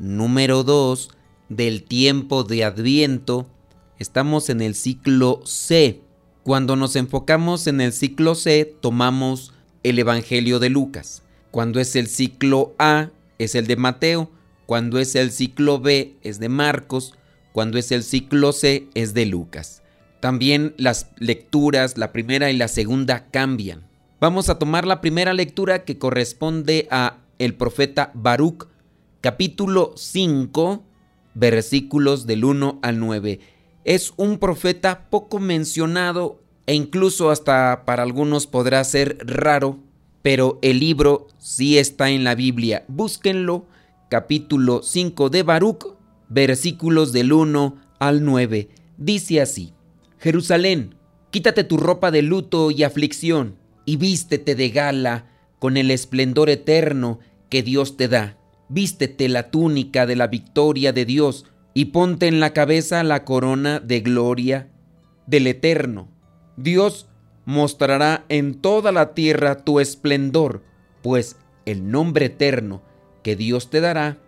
número 2 del tiempo de Adviento, estamos en el ciclo C. Cuando nos enfocamos en el ciclo C, tomamos el Evangelio de Lucas. Cuando es el ciclo A, es el de Mateo. Cuando es el ciclo B, es de Marcos. Cuando es el ciclo C, es de Lucas. También las lecturas, la primera y la segunda, cambian. Vamos a tomar la primera lectura que corresponde a el profeta Baruch, capítulo 5, versículos del 1 al 9. Es un profeta poco mencionado e incluso hasta para algunos podrá ser raro, pero el libro sí está en la Biblia. Búsquenlo, capítulo 5 de Baruch, versículos del 1 al 9. Dice así, Jerusalén, quítate tu ropa de luto y aflicción, y vístete de gala con el esplendor eterno que Dios te da vístete la túnica de la victoria de Dios y ponte en la cabeza la corona de gloria del Eterno. Dios mostrará en toda la tierra tu esplendor, pues el nombre eterno que Dios te dará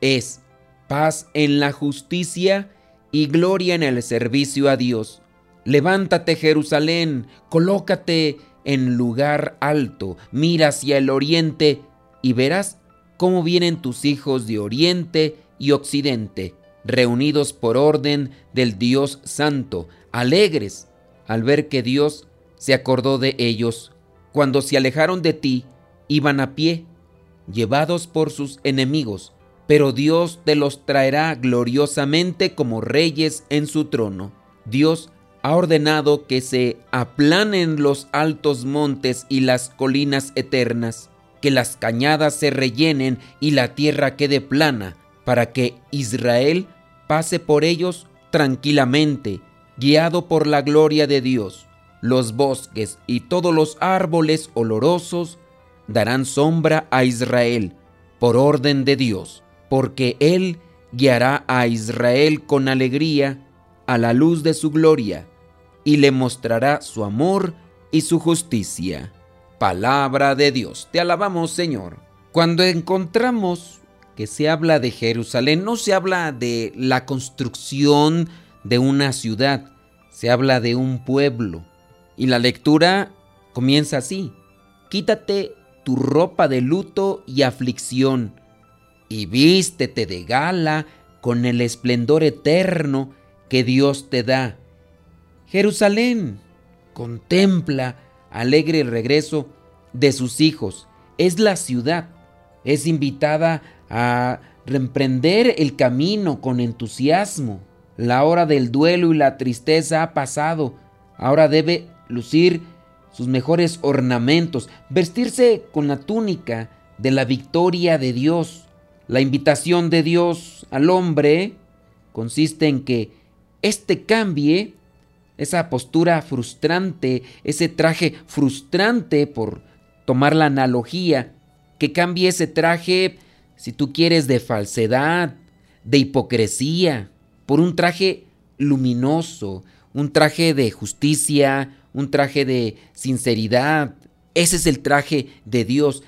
es paz en la justicia y gloria en el servicio a Dios. Levántate Jerusalén, colócate en lugar alto, mira hacia el oriente y verás cómo vienen tus hijos de oriente y occidente, reunidos por orden del Dios Santo, alegres al ver que Dios se acordó de ellos. Cuando se alejaron de ti, iban a pie, llevados por sus enemigos, pero Dios te los traerá gloriosamente como reyes en su trono. Dios ha ordenado que se aplanen los altos montes y las colinas eternas que las cañadas se rellenen y la tierra quede plana, para que Israel pase por ellos tranquilamente, guiado por la gloria de Dios. Los bosques y todos los árboles olorosos darán sombra a Israel por orden de Dios, porque Él guiará a Israel con alegría a la luz de su gloria y le mostrará su amor y su justicia palabra de Dios. Te alabamos, Señor. Cuando encontramos que se habla de Jerusalén, no se habla de la construcción de una ciudad, se habla de un pueblo. Y la lectura comienza así. Quítate tu ropa de luto y aflicción, y vístete de gala con el esplendor eterno que Dios te da. Jerusalén, contempla alegre regreso de sus hijos. Es la ciudad. Es invitada a reemprender el camino con entusiasmo. La hora del duelo y la tristeza ha pasado. Ahora debe lucir sus mejores ornamentos, vestirse con la túnica de la victoria de Dios. La invitación de Dios al hombre consiste en que éste cambie esa postura frustrante, ese traje frustrante, por tomar la analogía, que cambie ese traje, si tú quieres, de falsedad, de hipocresía, por un traje luminoso, un traje de justicia, un traje de sinceridad. Ese es el traje de Dios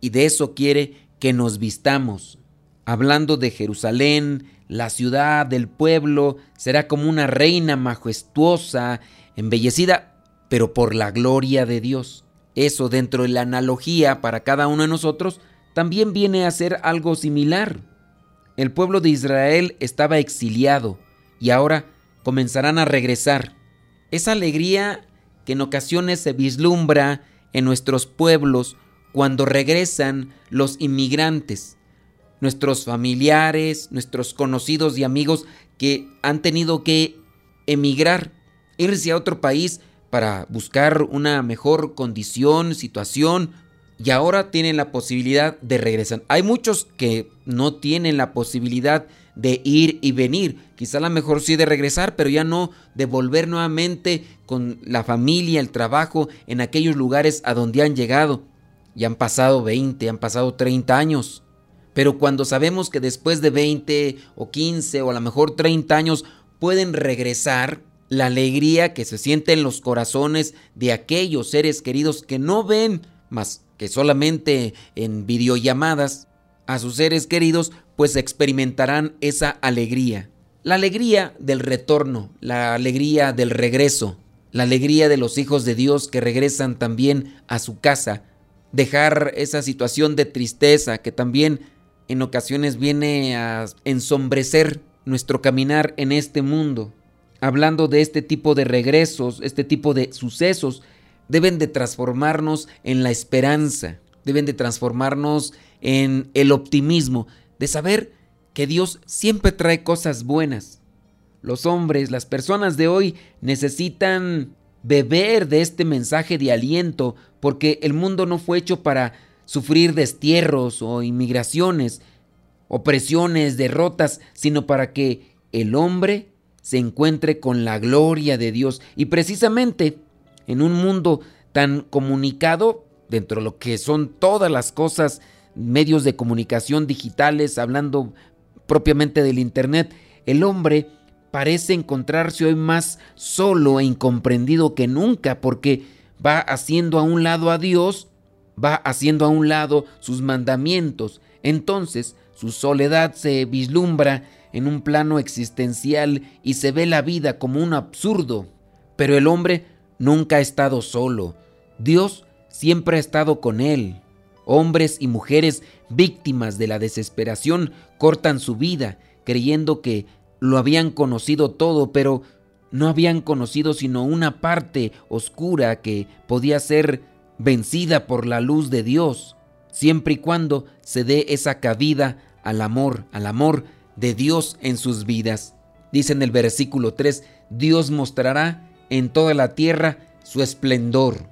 y de eso quiere que nos vistamos. Hablando de Jerusalén, la ciudad, del pueblo, será como una reina majestuosa, embellecida, pero por la gloria de Dios. Eso dentro de la analogía para cada uno de nosotros también viene a ser algo similar. El pueblo de Israel estaba exiliado y ahora comenzarán a regresar. Esa alegría que en ocasiones se vislumbra en nuestros pueblos cuando regresan los inmigrantes nuestros familiares, nuestros conocidos y amigos que han tenido que emigrar, irse a otro país para buscar una mejor condición, situación y ahora tienen la posibilidad de regresar. Hay muchos que no tienen la posibilidad de ir y venir. Quizá a lo mejor sí de regresar, pero ya no de volver nuevamente con la familia, el trabajo, en aquellos lugares a donde han llegado. Ya han pasado 20, han pasado 30 años. Pero cuando sabemos que después de 20 o 15 o a lo mejor 30 años pueden regresar, la alegría que se siente en los corazones de aquellos seres queridos que no ven más que solamente en videollamadas a sus seres queridos, pues experimentarán esa alegría. La alegría del retorno, la alegría del regreso, la alegría de los hijos de Dios que regresan también a su casa, dejar esa situación de tristeza que también en ocasiones viene a ensombrecer nuestro caminar en este mundo. Hablando de este tipo de regresos, este tipo de sucesos, deben de transformarnos en la esperanza, deben de transformarnos en el optimismo, de saber que Dios siempre trae cosas buenas. Los hombres, las personas de hoy necesitan beber de este mensaje de aliento porque el mundo no fue hecho para sufrir destierros o inmigraciones, opresiones, derrotas, sino para que el hombre se encuentre con la gloria de Dios. Y precisamente en un mundo tan comunicado, dentro de lo que son todas las cosas, medios de comunicación digitales, hablando propiamente del Internet, el hombre parece encontrarse hoy más solo e incomprendido que nunca porque va haciendo a un lado a Dios, va haciendo a un lado sus mandamientos. Entonces su soledad se vislumbra en un plano existencial y se ve la vida como un absurdo. Pero el hombre nunca ha estado solo. Dios siempre ha estado con él. Hombres y mujeres víctimas de la desesperación cortan su vida creyendo que lo habían conocido todo, pero no habían conocido sino una parte oscura que podía ser vencida por la luz de Dios, siempre y cuando se dé esa cabida al amor, al amor de Dios en sus vidas. Dice en el versículo 3, Dios mostrará en toda la tierra su esplendor.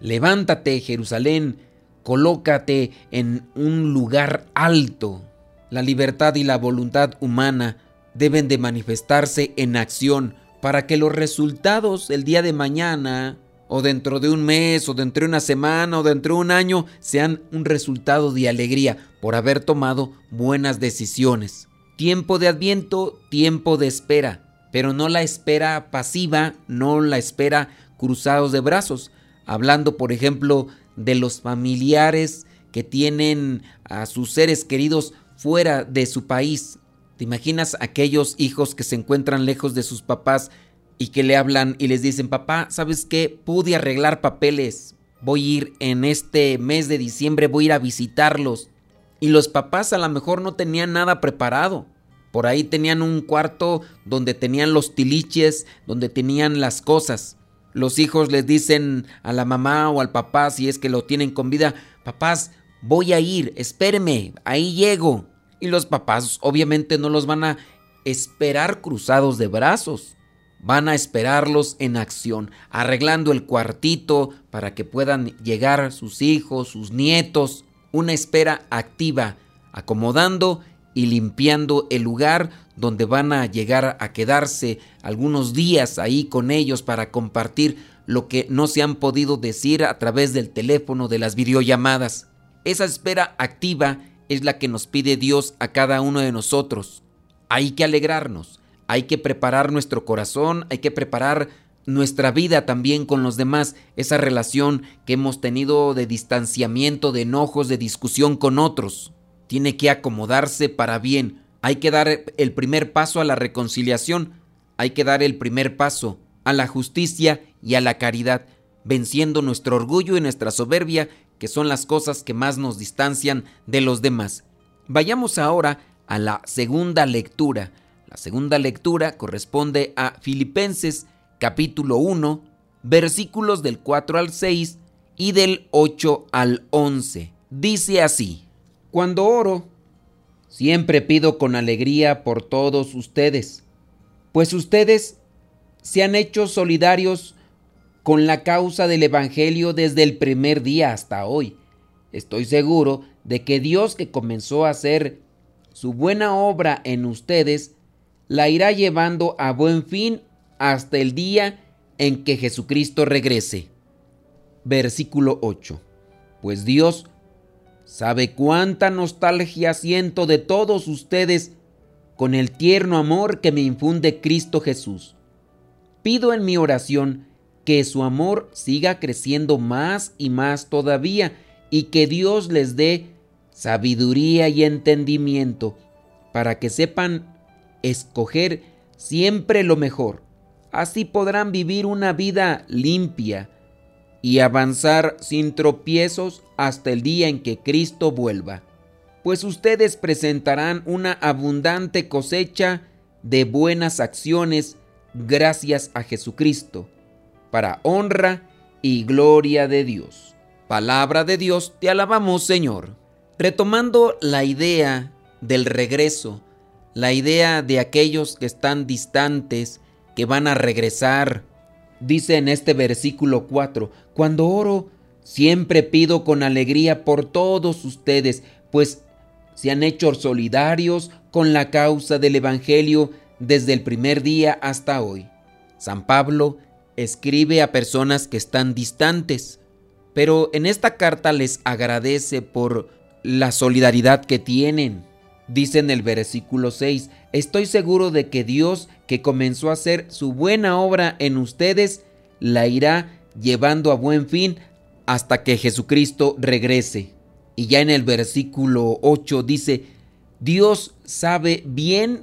Levántate, Jerusalén, colócate en un lugar alto. La libertad y la voluntad humana deben de manifestarse en acción para que los resultados el día de mañana o dentro de un mes o dentro de una semana o dentro de un año sean un resultado de alegría por haber tomado buenas decisiones. Tiempo de adviento, tiempo de espera, pero no la espera pasiva, no la espera cruzados de brazos, hablando por ejemplo de los familiares que tienen a sus seres queridos fuera de su país. ¿Te imaginas aquellos hijos que se encuentran lejos de sus papás y que le hablan y les dicen, papá, ¿sabes qué? Pude arreglar papeles. Voy a ir en este mes de diciembre, voy a ir a visitarlos. Y los papás a lo mejor no tenían nada preparado. Por ahí tenían un cuarto donde tenían los tiliches, donde tenían las cosas. Los hijos les dicen a la mamá o al papá, si es que lo tienen con vida, papás, voy a ir, espéreme, ahí llego. Y los papás obviamente no los van a esperar cruzados de brazos. Van a esperarlos en acción, arreglando el cuartito para que puedan llegar sus hijos, sus nietos. Una espera activa, acomodando y limpiando el lugar donde van a llegar a quedarse algunos días ahí con ellos para compartir lo que no se han podido decir a través del teléfono, de las videollamadas. Esa espera activa es la que nos pide Dios a cada uno de nosotros. Hay que alegrarnos, hay que preparar nuestro corazón, hay que preparar nuestra vida también con los demás, esa relación que hemos tenido de distanciamiento, de enojos, de discusión con otros tiene que acomodarse para bien. Hay que dar el primer paso a la reconciliación. Hay que dar el primer paso a la justicia y a la caridad, venciendo nuestro orgullo y nuestra soberbia, que son las cosas que más nos distancian de los demás. Vayamos ahora a la segunda lectura. La segunda lectura corresponde a Filipenses capítulo 1, versículos del 4 al 6 y del 8 al 11. Dice así. Cuando oro, siempre pido con alegría por todos ustedes, pues ustedes se han hecho solidarios con la causa del Evangelio desde el primer día hasta hoy, estoy seguro de que Dios que comenzó a hacer su buena obra en ustedes, la irá llevando a buen fin hasta el día en que Jesucristo regrese. Versículo 8. Pues Dios sabe cuánta nostalgia siento de todos ustedes con el tierno amor que me infunde Cristo Jesús. Pido en mi oración que su amor siga creciendo más y más todavía y que Dios les dé sabiduría y entendimiento para que sepan escoger siempre lo mejor. Así podrán vivir una vida limpia y avanzar sin tropiezos hasta el día en que Cristo vuelva. Pues ustedes presentarán una abundante cosecha de buenas acciones gracias a Jesucristo, para honra y gloria de Dios. Palabra de Dios, te alabamos Señor. Retomando la idea del regreso, la idea de aquellos que están distantes, que van a regresar, dice en este versículo 4, cuando oro, siempre pido con alegría por todos ustedes, pues se han hecho solidarios con la causa del Evangelio desde el primer día hasta hoy. San Pablo escribe a personas que están distantes, pero en esta carta les agradece por la solidaridad que tienen. Dice en el versículo 6, estoy seguro de que Dios que comenzó a hacer su buena obra en ustedes, la irá llevando a buen fin hasta que Jesucristo regrese. Y ya en el versículo 8 dice, Dios sabe bien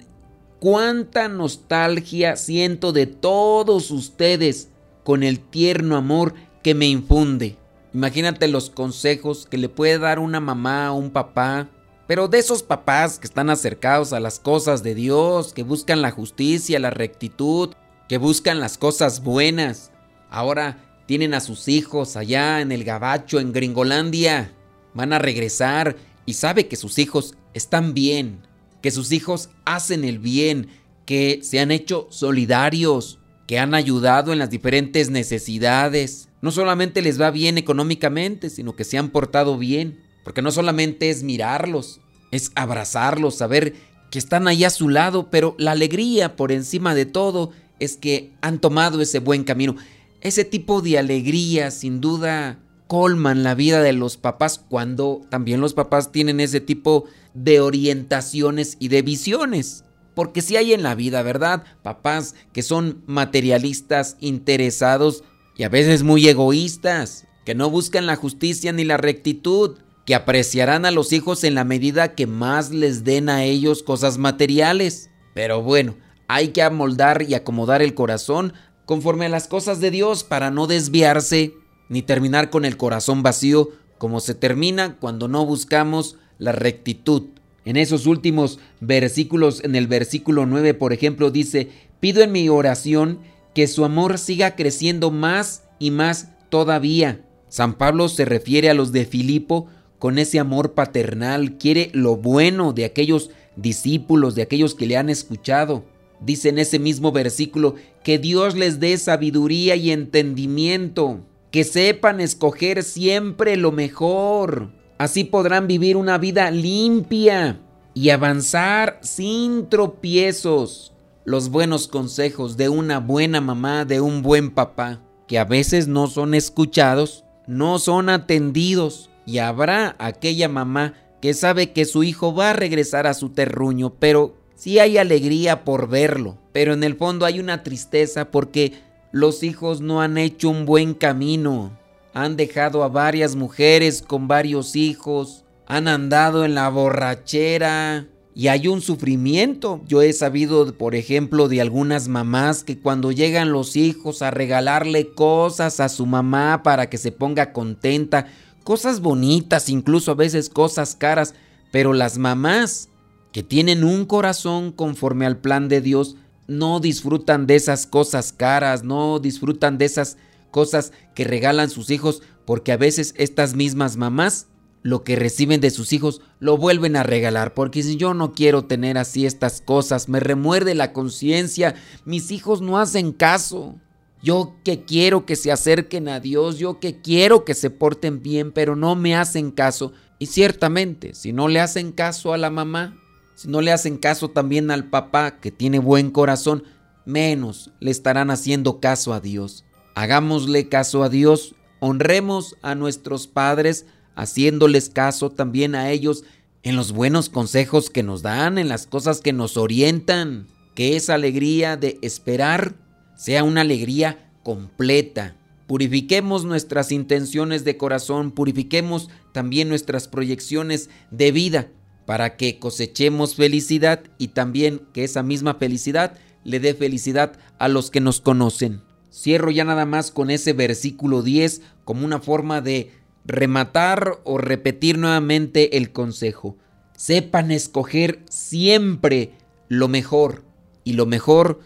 cuánta nostalgia siento de todos ustedes con el tierno amor que me infunde. Imagínate los consejos que le puede dar una mamá o un papá, pero de esos papás que están acercados a las cosas de Dios, que buscan la justicia, la rectitud, que buscan las cosas buenas. Ahora tienen a sus hijos allá en el Gabacho, en Gringolandia. Van a regresar y sabe que sus hijos están bien, que sus hijos hacen el bien, que se han hecho solidarios, que han ayudado en las diferentes necesidades. No solamente les va bien económicamente, sino que se han portado bien. Porque no solamente es mirarlos, es abrazarlos, saber que están ahí a su lado, pero la alegría por encima de todo es que han tomado ese buen camino. Ese tipo de alegría sin duda colman la vida de los papás cuando también los papás tienen ese tipo de orientaciones y de visiones. Porque si hay en la vida, ¿verdad? Papás que son materialistas, interesados y a veces muy egoístas, que no buscan la justicia ni la rectitud, que apreciarán a los hijos en la medida que más les den a ellos cosas materiales. Pero bueno, hay que amoldar y acomodar el corazón conforme a las cosas de Dios para no desviarse ni terminar con el corazón vacío como se termina cuando no buscamos la rectitud. En esos últimos versículos, en el versículo 9, por ejemplo, dice, pido en mi oración que su amor siga creciendo más y más todavía. San Pablo se refiere a los de Filipo con ese amor paternal, quiere lo bueno de aquellos discípulos, de aquellos que le han escuchado. Dice en ese mismo versículo que Dios les dé sabiduría y entendimiento que sepan escoger siempre lo mejor. Así podrán vivir una vida limpia y avanzar sin tropiezos. Los buenos consejos de una buena mamá, de un buen papá, que a veces no son escuchados, no son atendidos. Y habrá aquella mamá que sabe que su hijo va a regresar a su terruño, pero sí hay alegría por verlo, pero en el fondo hay una tristeza porque los hijos no han hecho un buen camino. Han dejado a varias mujeres con varios hijos. Han andado en la borrachera. Y hay un sufrimiento. Yo he sabido, por ejemplo, de algunas mamás que cuando llegan los hijos a regalarle cosas a su mamá para que se ponga contenta, cosas bonitas, incluso a veces cosas caras, pero las mamás que tienen un corazón conforme al plan de Dios, no disfrutan de esas cosas caras, no disfrutan de esas cosas que regalan sus hijos, porque a veces estas mismas mamás lo que reciben de sus hijos lo vuelven a regalar, porque si yo no quiero tener así estas cosas, me remuerde la conciencia, mis hijos no hacen caso. Yo que quiero que se acerquen a Dios, yo que quiero que se porten bien, pero no me hacen caso. Y ciertamente, si no le hacen caso a la mamá, si no le hacen caso también al papá, que tiene buen corazón, menos le estarán haciendo caso a Dios. Hagámosle caso a Dios, honremos a nuestros padres, haciéndoles caso también a ellos en los buenos consejos que nos dan, en las cosas que nos orientan, que esa alegría de esperar sea una alegría completa. Purifiquemos nuestras intenciones de corazón, purifiquemos también nuestras proyecciones de vida para que cosechemos felicidad y también que esa misma felicidad le dé felicidad a los que nos conocen. Cierro ya nada más con ese versículo 10 como una forma de rematar o repetir nuevamente el consejo. Sepan escoger siempre lo mejor y lo mejor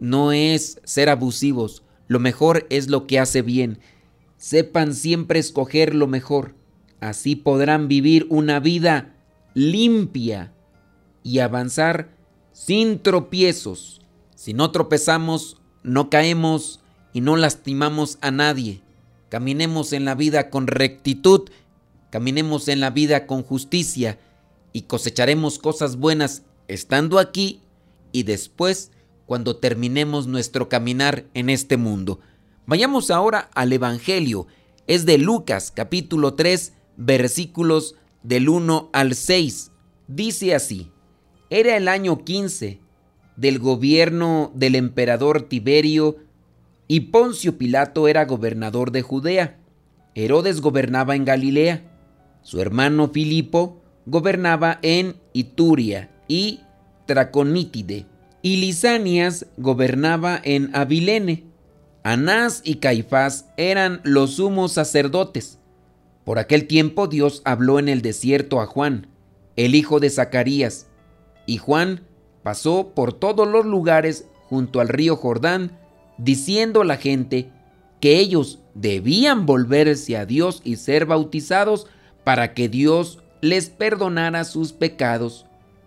no es ser abusivos, lo mejor es lo que hace bien. Sepan siempre escoger lo mejor. Así podrán vivir una vida limpia y avanzar sin tropiezos. Si no tropezamos, no caemos y no lastimamos a nadie. Caminemos en la vida con rectitud, caminemos en la vida con justicia y cosecharemos cosas buenas estando aquí y después cuando terminemos nuestro caminar en este mundo. Vayamos ahora al Evangelio. Es de Lucas capítulo 3 versículos del 1 al 6. Dice así, era el año 15 del gobierno del emperador Tiberio y Poncio Pilato era gobernador de Judea. Herodes gobernaba en Galilea. Su hermano Filipo gobernaba en Ituria y Traconítide y Lisanias gobernaba en Abilene. Anás y Caifás eran los sumos sacerdotes. Por aquel tiempo Dios habló en el desierto a Juan, el hijo de Zacarías, y Juan pasó por todos los lugares junto al río Jordán, diciendo a la gente que ellos debían volverse a Dios y ser bautizados para que Dios les perdonara sus pecados.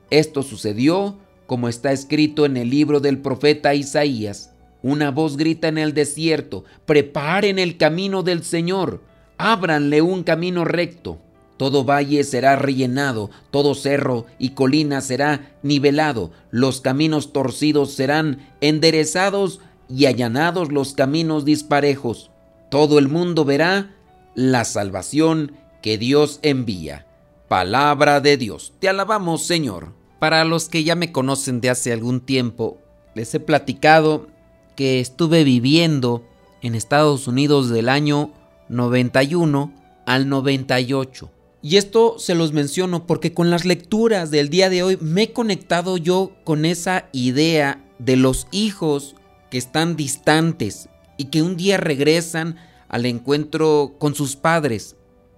Esto sucedió como está escrito en el libro del profeta Isaías. Una voz grita en el desierto, preparen el camino del Señor, ábranle un camino recto. Todo valle será rellenado, todo cerro y colina será nivelado, los caminos torcidos serán enderezados y allanados los caminos disparejos. Todo el mundo verá la salvación que Dios envía. Palabra de Dios. Te alabamos, Señor. Para los que ya me conocen de hace algún tiempo, les he platicado que estuve viviendo en Estados Unidos del año 91 al 98. Y esto se los menciono porque con las lecturas del día de hoy me he conectado yo con esa idea de los hijos que están distantes y que un día regresan al encuentro con sus padres.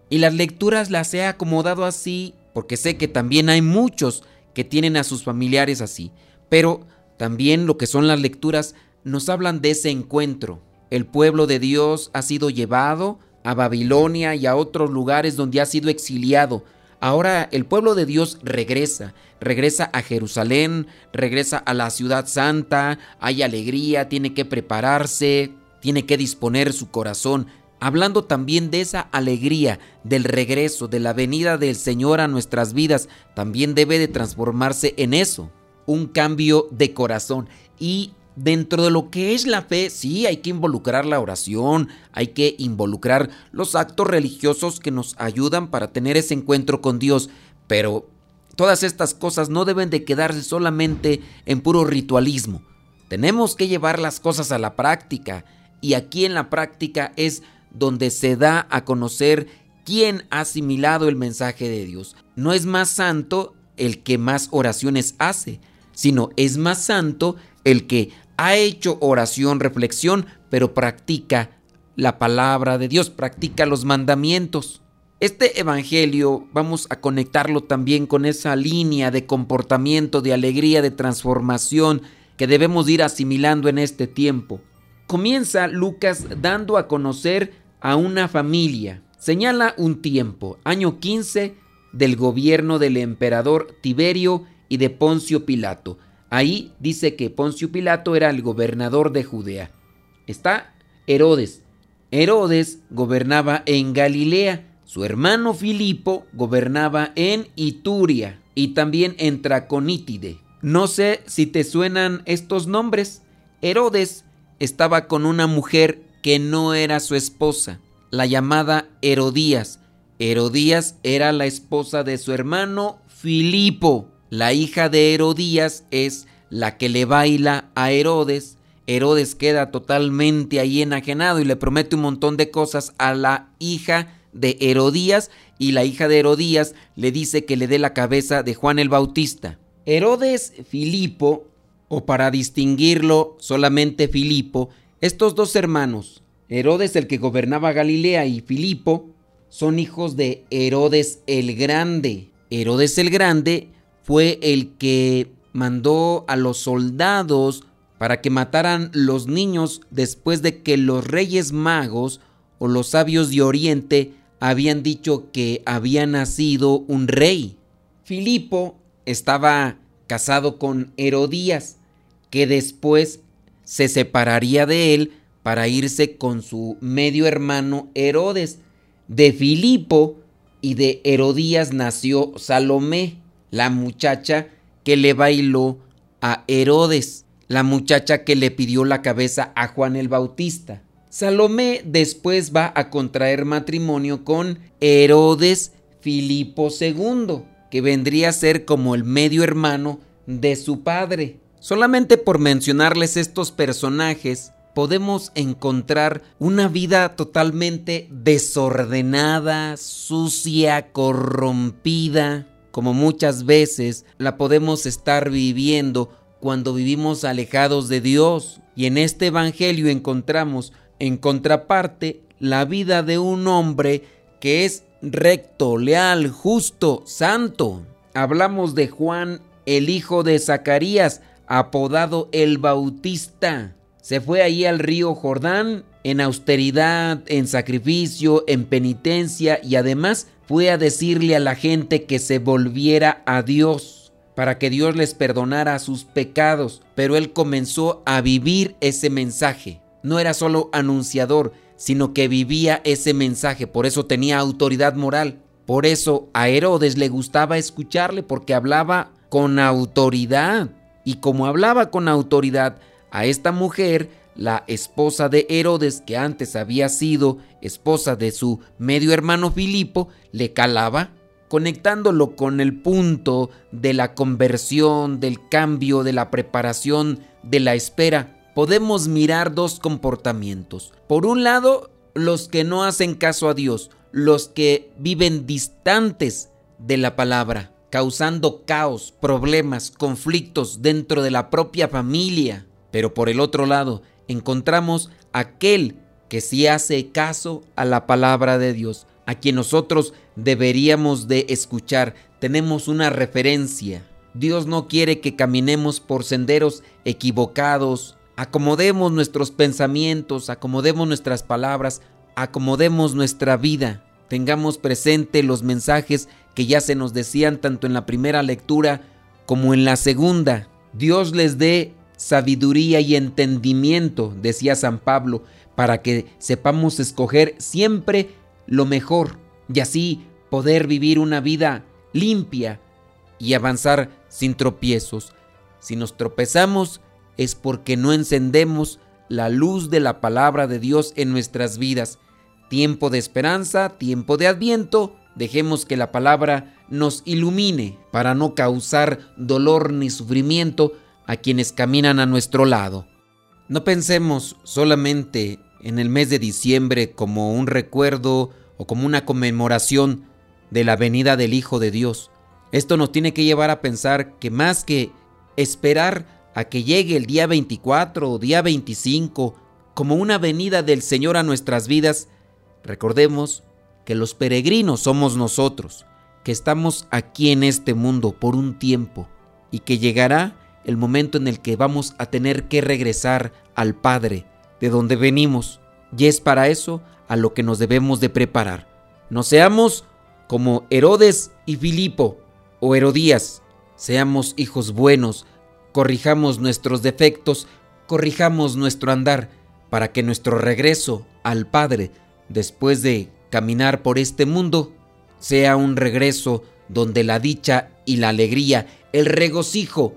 Y las lecturas las he acomodado así porque sé que también hay muchos que tienen a sus familiares así. Pero también lo que son las lecturas nos hablan de ese encuentro. El pueblo de Dios ha sido llevado a Babilonia y a otros lugares donde ha sido exiliado. Ahora el pueblo de Dios regresa, regresa a Jerusalén, regresa a la ciudad santa, hay alegría, tiene que prepararse, tiene que disponer su corazón hablando también de esa alegría del regreso, de la venida del Señor a nuestras vidas, también debe de transformarse en eso, un cambio de corazón. Y dentro de lo que es la fe, sí, hay que involucrar la oración, hay que involucrar los actos religiosos que nos ayudan para tener ese encuentro con Dios, pero todas estas cosas no deben de quedarse solamente en puro ritualismo. Tenemos que llevar las cosas a la práctica y aquí en la práctica es donde se da a conocer quién ha asimilado el mensaje de Dios. No es más santo el que más oraciones hace, sino es más santo el que ha hecho oración, reflexión, pero practica la palabra de Dios, practica los mandamientos. Este Evangelio vamos a conectarlo también con esa línea de comportamiento, de alegría, de transformación que debemos ir asimilando en este tiempo. Comienza Lucas dando a conocer a una familia. Señala un tiempo, año 15 del gobierno del emperador Tiberio y de Poncio Pilato. Ahí dice que Poncio Pilato era el gobernador de Judea. está Herodes. Herodes gobernaba en Galilea, su hermano Filipo gobernaba en Ituria y también en Traconítide. No sé si te suenan estos nombres. Herodes estaba con una mujer que no era su esposa, la llamada Herodías. Herodías era la esposa de su hermano Filipo. La hija de Herodías es la que le baila a Herodes. Herodes queda totalmente ahí enajenado y le promete un montón de cosas a la hija de Herodías y la hija de Herodías le dice que le dé la cabeza de Juan el Bautista. Herodes Filipo, o para distinguirlo solamente Filipo, estos dos hermanos, Herodes el que gobernaba Galilea y Filipo, son hijos de Herodes el Grande. Herodes el Grande fue el que mandó a los soldados para que mataran los niños después de que los reyes magos o los sabios de Oriente habían dicho que había nacido un rey. Filipo estaba casado con Herodías, que después se separaría de él para irse con su medio hermano Herodes. De Filipo y de Herodías nació Salomé, la muchacha que le bailó a Herodes, la muchacha que le pidió la cabeza a Juan el Bautista. Salomé después va a contraer matrimonio con Herodes Filipo II, que vendría a ser como el medio hermano de su padre. Solamente por mencionarles estos personajes, podemos encontrar una vida totalmente desordenada, sucia, corrompida, como muchas veces la podemos estar viviendo cuando vivimos alejados de Dios. Y en este Evangelio encontramos en contraparte, la vida de un hombre que es recto, leal, justo, santo. Hablamos de Juan, el hijo de Zacarías, apodado el Bautista. Se fue allí al río Jordán en austeridad, en sacrificio, en penitencia y además fue a decirle a la gente que se volviera a Dios para que Dios les perdonara sus pecados. Pero él comenzó a vivir ese mensaje no era solo anunciador, sino que vivía ese mensaje, por eso tenía autoridad moral. Por eso a Herodes le gustaba escucharle porque hablaba con autoridad. Y como hablaba con autoridad, a esta mujer, la esposa de Herodes, que antes había sido esposa de su medio hermano Filipo, le calaba, conectándolo con el punto de la conversión, del cambio, de la preparación, de la espera podemos mirar dos comportamientos. Por un lado, los que no hacen caso a Dios, los que viven distantes de la palabra, causando caos, problemas, conflictos dentro de la propia familia. Pero por el otro lado, encontramos aquel que sí hace caso a la palabra de Dios, a quien nosotros deberíamos de escuchar. Tenemos una referencia. Dios no quiere que caminemos por senderos equivocados, acomodemos nuestros pensamientos, acomodemos nuestras palabras, acomodemos nuestra vida, tengamos presente los mensajes que ya se nos decían tanto en la primera lectura como en la segunda. Dios les dé sabiduría y entendimiento, decía San Pablo, para que sepamos escoger siempre lo mejor y así poder vivir una vida limpia y avanzar sin tropiezos. Si nos tropezamos, es porque no encendemos la luz de la palabra de Dios en nuestras vidas. Tiempo de esperanza, tiempo de adviento, dejemos que la palabra nos ilumine para no causar dolor ni sufrimiento a quienes caminan a nuestro lado. No pensemos solamente en el mes de diciembre como un recuerdo o como una conmemoración de la venida del Hijo de Dios. Esto nos tiene que llevar a pensar que más que esperar a que llegue el día 24 o día 25 como una venida del Señor a nuestras vidas, recordemos que los peregrinos somos nosotros, que estamos aquí en este mundo por un tiempo y que llegará el momento en el que vamos a tener que regresar al Padre, de donde venimos, y es para eso a lo que nos debemos de preparar. No seamos como Herodes y Filipo o Herodías, seamos hijos buenos, corrijamos nuestros defectos, corrijamos nuestro andar, para que nuestro regreso al Padre, después de caminar por este mundo, sea un regreso donde la dicha y la alegría, el regocijo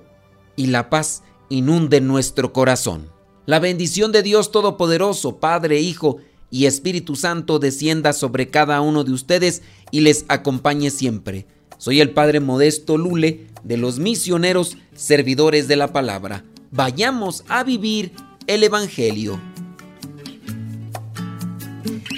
y la paz inunden nuestro corazón. La bendición de Dios Todopoderoso, Padre, Hijo y Espíritu Santo descienda sobre cada uno de ustedes y les acompañe siempre. Soy el Padre Modesto Lule de los misioneros servidores de la palabra. Vayamos a vivir el Evangelio.